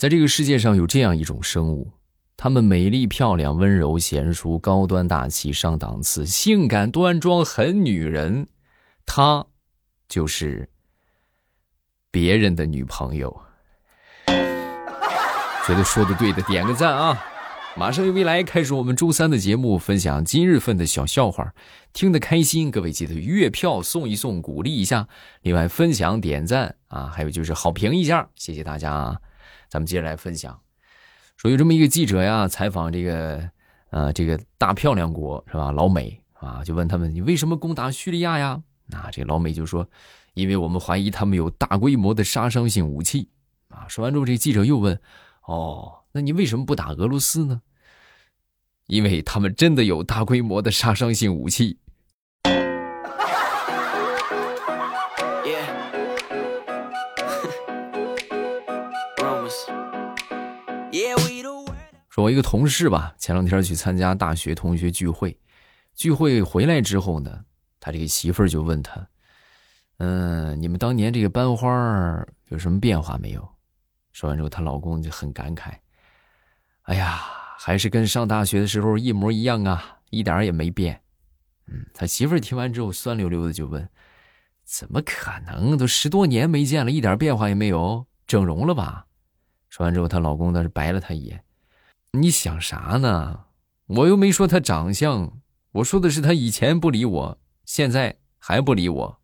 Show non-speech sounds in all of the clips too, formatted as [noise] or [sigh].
在这个世界上有这样一种生物，她们美丽漂亮、温柔贤淑、高端大气、上档次、性感端庄、很女人，她就是别人的女朋友。觉得说的对的，点个赞啊！马上由未来开始我们周三的节目，分享今日份的小笑话，听得开心，各位记得月票送一送，鼓励一下。另外分享点赞啊，还有就是好评一下，谢谢大家啊！咱们接着来分享，说有这么一个记者呀，采访这个呃这个大漂亮国是吧？老美啊，就问他们你为什么攻打叙利亚呀？啊，这老美就说，因为我们怀疑他们有大规模的杀伤性武器啊。说完之后，这记者又问，哦，那你为什么不打俄罗斯呢？因为他们真的有大规模的杀伤性武器。我一个同事吧，前两天去参加大学同学聚会，聚会回来之后呢，他这个媳妇儿就问他：“嗯，你们当年这个班花有什么变化没有？”说完之后，她老公就很感慨：“哎呀，还是跟上大学的时候一模一样啊，一点也没变。”嗯，他媳妇儿听完之后酸溜溜的就问：“怎么可能？都十多年没见了，一点变化也没有？整容了吧？”说完之后，她老公倒是白了她一眼。你想啥呢？我又没说他长相，我说的是他以前不理我，现在还不理我。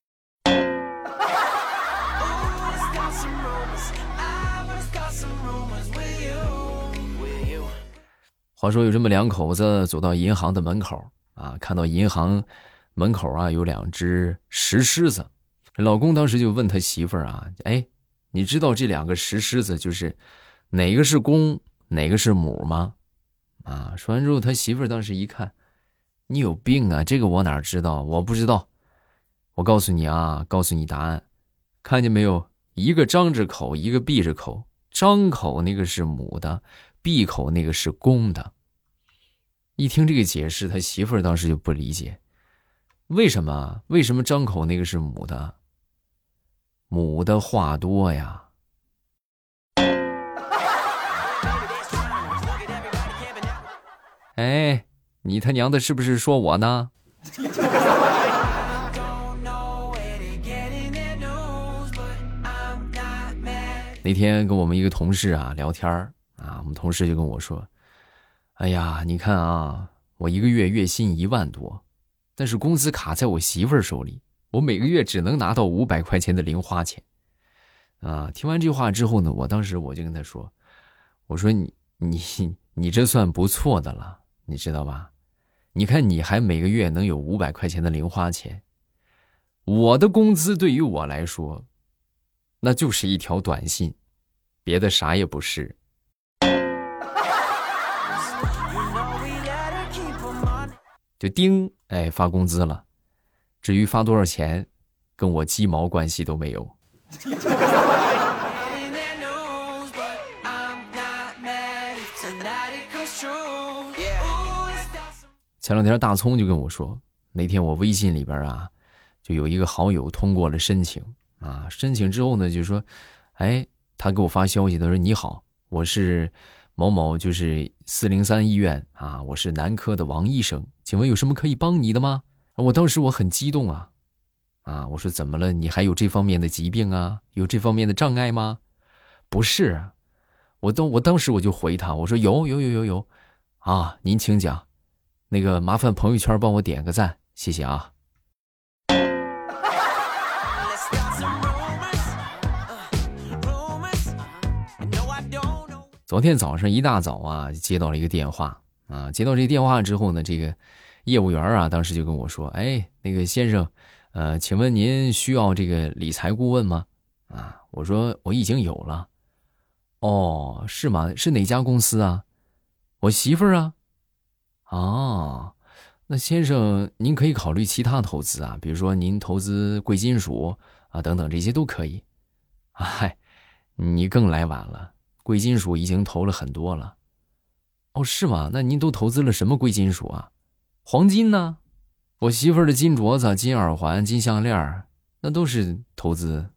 话说有这么两口子走到银行的门口啊，看到银行门口啊有两只石狮子，老公当时就问他媳妇儿啊：“哎，你知道这两个石狮子就是哪个是公？”哪个是母吗？啊！说完之后，他媳妇儿当时一看，你有病啊！这个我哪知道？我不知道。我告诉你啊，告诉你答案，看见没有？一个张着口，一个闭着口。张口那个是母的，闭口那个是公的。一听这个解释，他媳妇儿当时就不理解，为什么？为什么张口那个是母的？母的话多呀。哎，你他娘的，是不是说我呢？[laughs] 那天跟我们一个同事啊聊天啊，我们同事就跟我说：“哎呀，你看啊，我一个月月薪一万多，但是工资卡在我媳妇儿手里，我每个月只能拿到五百块钱的零花钱。”啊，听完这话之后呢，我当时我就跟他说：“我说你你你这算不错的了。”你知道吧？你看，你还每个月能有五百块钱的零花钱，我的工资对于我来说，那就是一条短信，别的啥也不是。就叮，哎，发工资了。至于发多少钱，跟我鸡毛关系都没有。前两天大葱就跟我说，那天我微信里边啊，就有一个好友通过了申请啊，申请之后呢，就说，哎，他给我发消息，他说你好，我是某某，就是四零三医院啊，我是男科的王医生，请问有什么可以帮你的吗？我当时我很激动啊，啊，我说怎么了？你还有这方面的疾病啊？有这方面的障碍吗？不是，我都我当时我就回他，我说有有有有有，啊，您请讲。那个麻烦朋友圈帮我点个赞，谢谢啊。昨天早上一大早啊，接到了一个电话啊，接到这电话之后呢，这个业务员啊，当时就跟我说：“哎，那个先生，呃，请问您需要这个理财顾问吗？”啊，我说我已经有了。哦，是吗？是哪家公司啊？我媳妇儿啊。哦，那先生，您可以考虑其他投资啊，比如说您投资贵金属啊，等等，这些都可以。嗨，你更来晚了，贵金属已经投了很多了。哦，是吗？那您都投资了什么贵金属啊？黄金呢？我媳妇儿的金镯子、金耳环、金项链，那都是投资。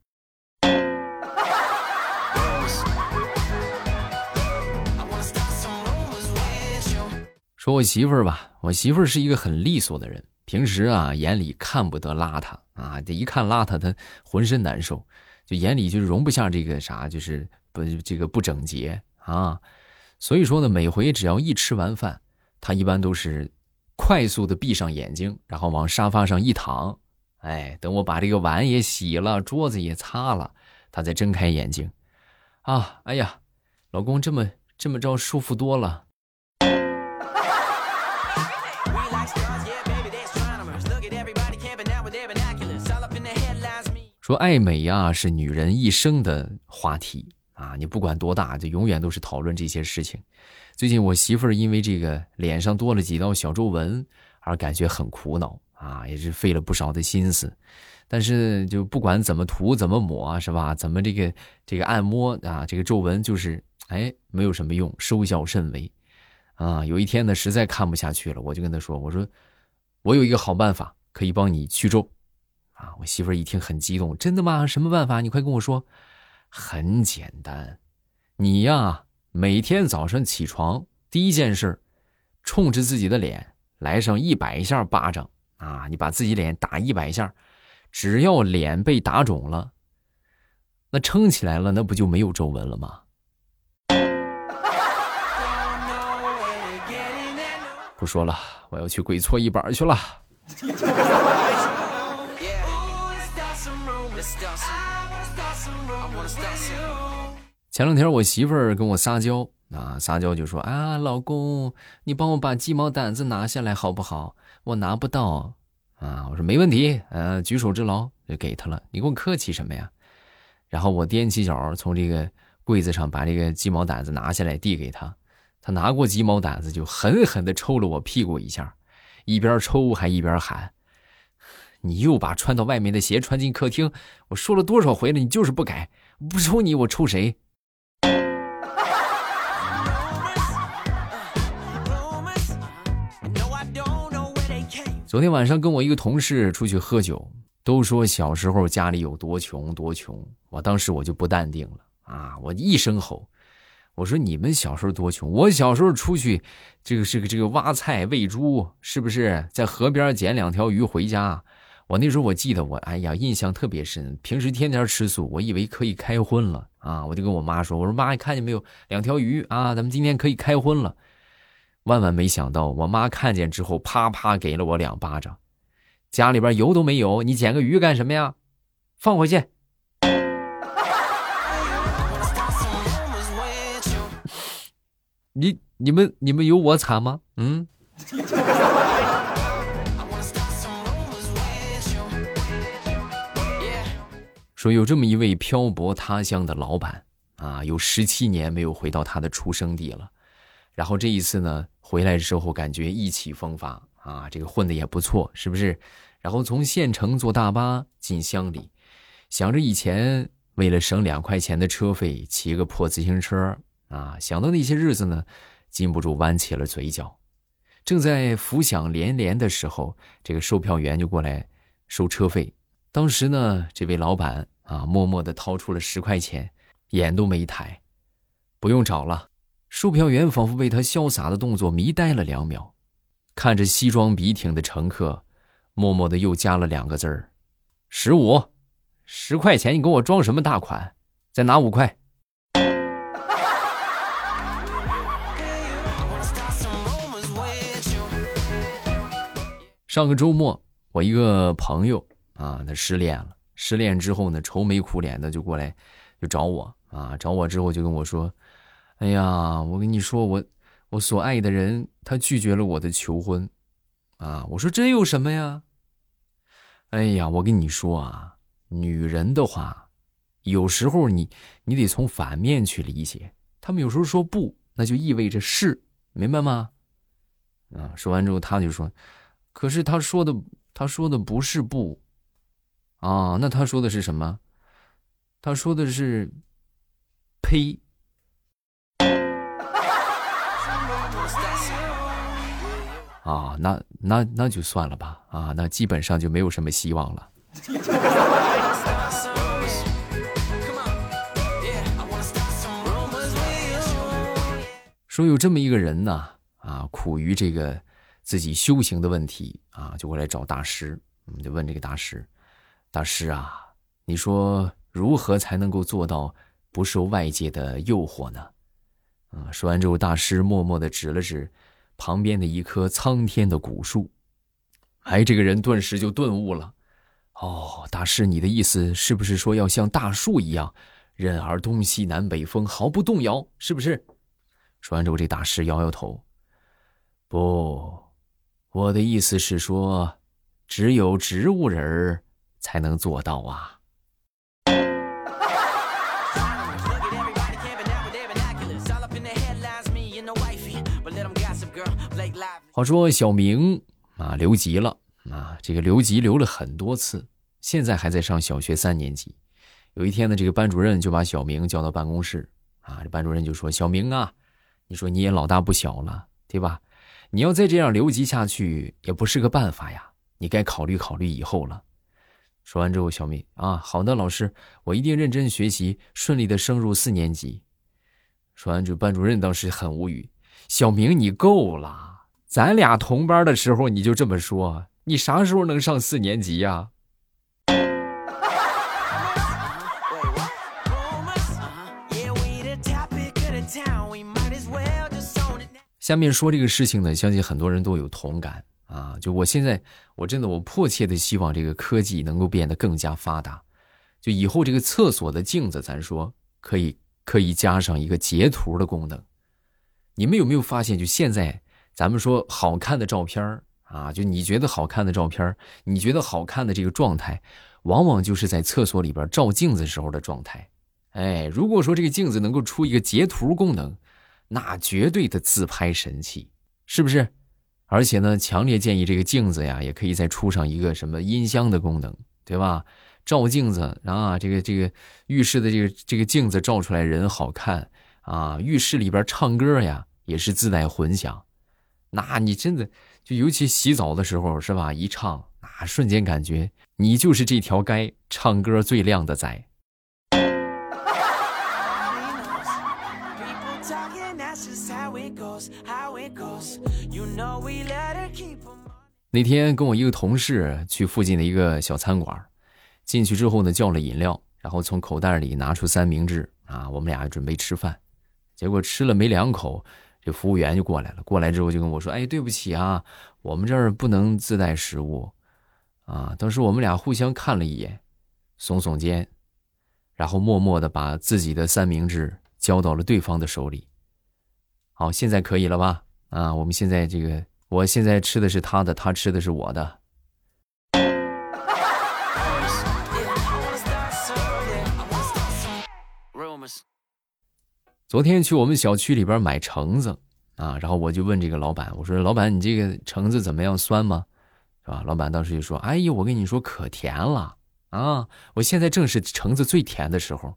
说我媳妇儿吧，我媳妇儿是一个很利索的人，平时啊眼里看不得邋遢啊，这一看邋遢，她浑身难受，就眼里就容不下这个啥，就是不这个不整洁啊。所以说呢，每回只要一吃完饭，她一般都是快速的闭上眼睛，然后往沙发上一躺，哎，等我把这个碗也洗了，桌子也擦了，她再睁开眼睛，啊，哎呀，老公这么这么着舒服多了。说爱美呀，是女人一生的话题啊！你不管多大，就永远都是讨论这些事情。最近我媳妇儿因为这个脸上多了几道小皱纹而感觉很苦恼啊，也是费了不少的心思。但是就不管怎么涂怎么抹，是吧？怎么这个这个按摩啊，这个皱纹就是哎没有什么用，收效甚微啊！有一天呢，实在看不下去了，我就跟她说：“我说我有一个好办法，可以帮你去皱。”啊！我媳妇儿一听很激动，真的吗？什么办法？你快跟我说。很简单，你呀，每天早上起床第一件事，冲着自己的脸来上一百下巴掌啊！你把自己脸打一百下，只要脸被打肿了，那撑起来了，那不就没有皱纹了吗？不说了，我要去跪搓衣板去了。前两天我媳妇儿跟我撒娇啊，撒娇就说啊，老公，你帮我把鸡毛掸子拿下来好不好？我拿不到啊。我说没问题，呃，举手之劳就给他了。你跟我客气什么呀？然后我踮起脚从这个柜子上把这个鸡毛掸子拿下来递给他，他拿过鸡毛掸子就狠狠地抽了我屁股一下，一边抽还一边喊。你又把穿到外面的鞋穿进客厅，我说了多少回了，你就是不改。不抽你，我抽谁？昨天晚上跟我一个同事出去喝酒，都说小时候家里有多穷多穷。我当时我就不淡定了啊！我一声吼，我说你们小时候多穷，我小时候出去，这个这个这个挖菜喂猪，是不是在河边捡两条鱼回家？我那时候我记得我哎呀印象特别深，平时天天吃素，我以为可以开荤了啊！我就跟我妈说：“我说妈，你看见没有，两条鱼啊，咱们今天可以开荤了。”万万没想到，我妈看见之后，啪啪给了我两巴掌。家里边油都没有，你捡个鱼干什么呀？放回去。[laughs] 你你们你们有我惨吗？嗯。说有这么一位漂泊他乡的老板啊，有十七年没有回到他的出生地了。然后这一次呢，回来之后感觉意气风发啊，这个混的也不错，是不是？然后从县城坐大巴进乡里，想着以前为了省两块钱的车费，骑个破自行车啊，想到那些日子呢，禁不住弯起了嘴角。正在浮想联连的时候，这个售票员就过来收车费。当时呢，这位老板啊，默默地掏出了十块钱，眼都没抬。不用找了，售票员仿佛被他潇洒的动作迷呆了两秒，看着西装笔挺的乘客，默默的又加了两个字儿：“十五，十块钱，你给我装什么大款？再拿五块。”上个周末，我一个朋友。啊，他失恋了。失恋之后呢，愁眉苦脸的就过来，就找我啊。找我之后就跟我说：“哎呀，我跟你说，我我所爱的人他拒绝了我的求婚。”啊，我说这有什么呀？哎呀，我跟你说啊，女人的话，有时候你你得从反面去理解。他们有时候说不，那就意味着是，明白吗？啊，说完之后他就说：“可是他说的他说的不是不。”啊，那他说的是什么？他说的是“呸”。啊，那那那就算了吧。啊，那基本上就没有什么希望了。说有这么一个人呢，啊，苦于这个自己修行的问题啊，就过来找大师。我们就问这个大师：“大师啊，你说如何才能够做到不受外界的诱惑呢？”啊，说完之后，大师默默的指了指旁边的一棵苍天的古树。哎，这个人顿时就顿悟了。哦，大师，你的意思是不是说要像大树一样，任尔东西南北风，毫不动摇？是不是？说完之后，这大师摇摇头：“不，我的意思是说。”只有植物人儿才能做到啊！话说小明啊留级了啊，这个留级留了很多次，现在还在上小学三年级。有一天呢，这个班主任就把小明叫到办公室啊，这班主任就说：“小明啊，你说你也老大不小了，对吧？你要再这样留级下去，也不是个办法呀。”你该考虑考虑以后了。说完之后，小明啊，好的，老师，我一定认真学习，顺利的升入四年级。说完之后，班主任当时很无语：“小明，你够了！咱俩同班的时候你就这么说，你啥时候能上四年级呀？”下面说这个事情呢，相信很多人都有同感。啊，就我现在，我真的我迫切的希望这个科技能够变得更加发达，就以后这个厕所的镜子，咱说可以可以加上一个截图的功能。你们有没有发现，就现在咱们说好看的照片啊，就你觉得好看的照片你觉得好看的这个状态，往往就是在厕所里边照镜子时候的状态。哎，如果说这个镜子能够出一个截图功能，那绝对的自拍神器，是不是？而且呢，强烈建议这个镜子呀，也可以再出上一个什么音箱的功能，对吧？照镜子啊，这个这个浴室的这个这个镜子照出来人好看啊，浴室里边唱歌呀也是自带混响，那你真的就尤其洗澡的时候是吧？一唱，那瞬间感觉你就是这条街唱歌最靓的仔。那天跟我一个同事去附近的一个小餐馆，进去之后呢，叫了饮料，然后从口袋里拿出三明治啊，我们俩准备吃饭，结果吃了没两口，这服务员就过来了，过来之后就跟我说：“哎，对不起啊，我们这儿不能自带食物。”啊，当时我们俩互相看了一眼，耸耸肩，然后默默的把自己的三明治交到了对方的手里。好，现在可以了吧？啊，我们现在这个。我现在吃的是他的，他吃的是我的。昨天去我们小区里边买橙子啊，然后我就问这个老板，我说：“老板，你这个橙子怎么样？酸吗？是吧？”老板当时就说：“哎呀，我跟你说，可甜了啊！我现在正是橙子最甜的时候。”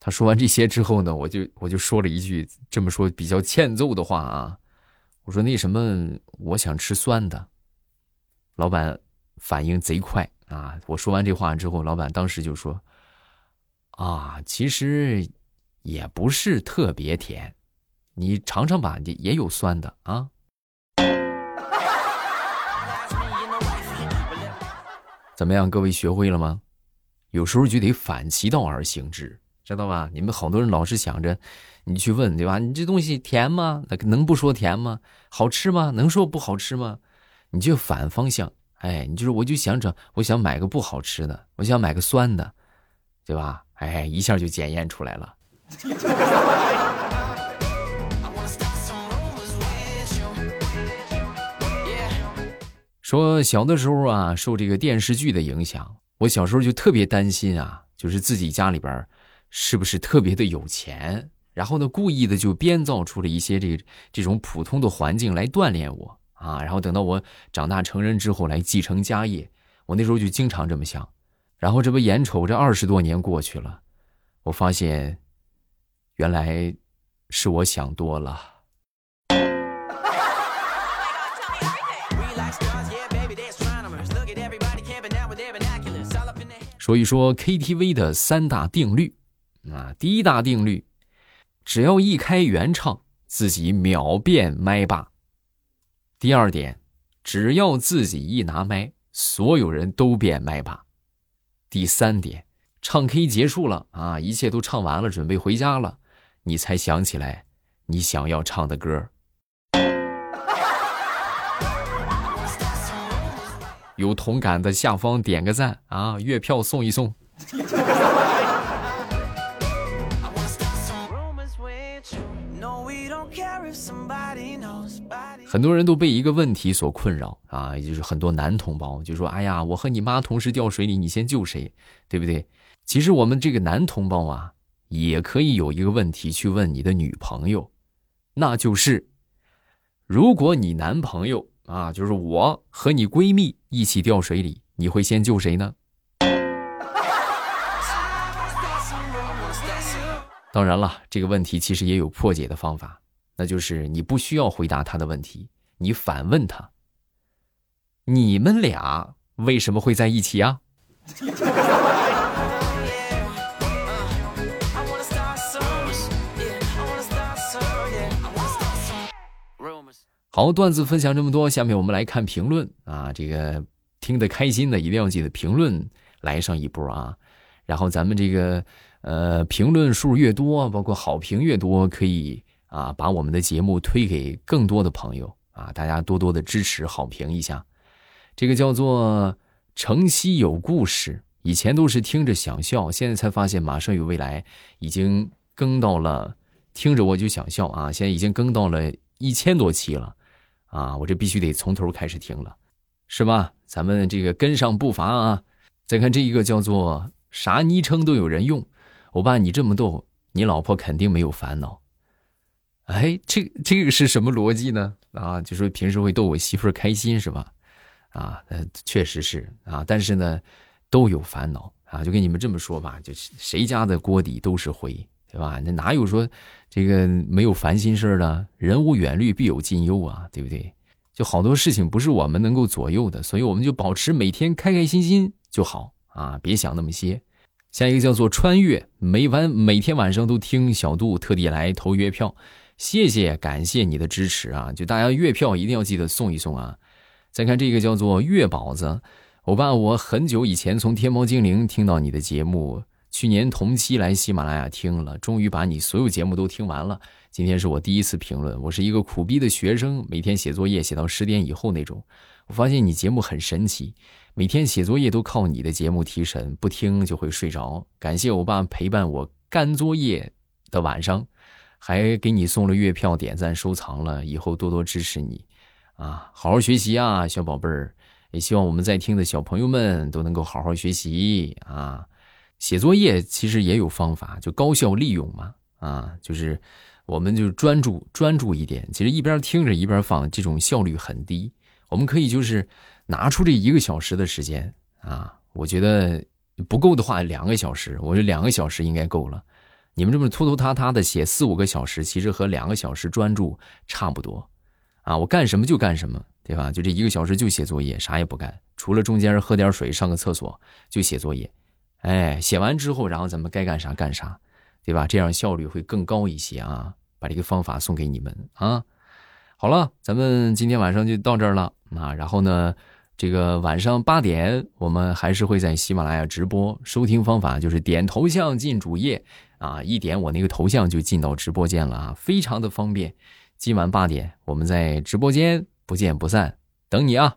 他说完这些之后呢，我就我就说了一句这么说比较欠揍的话啊。我说那什么，我想吃酸的。老板反应贼快啊！我说完这话之后，老板当时就说：“啊，其实也不是特别甜，你尝尝吧，也也有酸的啊。[laughs] ”怎么样，各位学会了吗？有时候就得反其道而行之。知道吧？你们好多人老是想着，你去问对吧？你这东西甜吗？那能不说甜吗？好吃吗？能说不好吃吗？你就反方向，哎，你就是我就想着，我想买个不好吃的，我想买个酸的，对吧？哎，一下就检验出来了。说小的时候啊，受这个电视剧的影响，我小时候就特别担心啊，就是自己家里边。是不是特别的有钱？然后呢，故意的就编造出了一些这这种普通的环境来锻炼我啊。然后等到我长大成人之后来继承家业，我那时候就经常这么想。然后这不眼瞅着二十多年过去了，我发现，原来是我想多了。[laughs] 说一说 KTV 的三大定律。啊，第一大定律，只要一开原唱，自己秒变麦霸。第二点，只要自己一拿麦，所有人都变麦霸。第三点，唱 K 结束了啊，一切都唱完了，准备回家了，你才想起来你想要唱的歌。有同感的下方点个赞啊，月票送一送。很多人都被一个问题所困扰啊，也就是很多男同胞就说：“哎呀，我和你妈同时掉水里，你先救谁？对不对？”其实我们这个男同胞啊，也可以有一个问题去问你的女朋友，那就是：如果你男朋友啊，就是我和你闺蜜一起掉水里，你会先救谁呢？当然了，这个问题其实也有破解的方法。那就是你不需要回答他的问题，你反问他：“你们俩为什么会在一起啊？” [laughs] 好，段子分享这么多，下面我们来看评论啊。这个听得开心的一定要记得评论来上一波啊。然后咱们这个呃评论数越多，包括好评越多，可以。啊，把我们的节目推给更多的朋友啊！大家多多的支持、好评一下。这个叫做“城西有故事”，以前都是听着想笑，现在才发现马上有未来已经更到了，听着我就想笑啊！现在已经更到了一千多期了啊！我这必须得从头开始听了，是吧？咱们这个跟上步伐啊！再看这一个叫做啥昵称都有人用，我爸你这么逗，你老婆肯定没有烦恼。哎，这这个是什么逻辑呢？啊，就说平时会逗我媳妇儿开心是吧？啊，呃，确实是啊，但是呢，都有烦恼啊。就跟你们这么说吧，就是谁家的锅底都是灰，对吧？那哪有说这个没有烦心事的？人无远虑，必有近忧啊，对不对？就好多事情不是我们能够左右的，所以我们就保持每天开开心心就好啊，别想那么些。下一个叫做穿越，每晚每天晚上都听小杜特地来投月票。谢谢，感谢你的支持啊！就大家月票一定要记得送一送啊！再看这个叫做月宝子，欧巴，我很久以前从天猫精灵听到你的节目，去年同期来喜马拉雅听了，终于把你所有节目都听完了。今天是我第一次评论，我是一个苦逼的学生，每天写作业写到十点以后那种。我发现你节目很神奇，每天写作业都靠你的节目提神，不听就会睡着。感谢欧巴陪伴我干作业的晚上。还给你送了月票，点赞收藏了，以后多多支持你，啊，好好学习啊，小宝贝儿！也希望我们在听的小朋友们都能够好好学习啊。写作业其实也有方法，就高效利用嘛，啊，就是我们就专注专注一点。其实一边听着一边放，这种效率很低。我们可以就是拿出这一个小时的时间啊，我觉得不够的话，两个小时，我觉得两个小时应该够了。你们这么拖拖沓沓的写四五个小时，其实和两个小时专注差不多，啊，我干什么就干什么，对吧？就这一个小时就写作业，啥也不干，除了中间喝点水、上个厕所就写作业，哎，写完之后，然后咱们该干啥干啥，对吧？这样效率会更高一些啊！把这个方法送给你们啊！好了，咱们今天晚上就到这儿了啊，然后呢？这个晚上八点，我们还是会在喜马拉雅直播。收听方法就是点头像进主页啊，一点我那个头像就进到直播间了啊，非常的方便。今晚八点，我们在直播间不见不散，等你啊。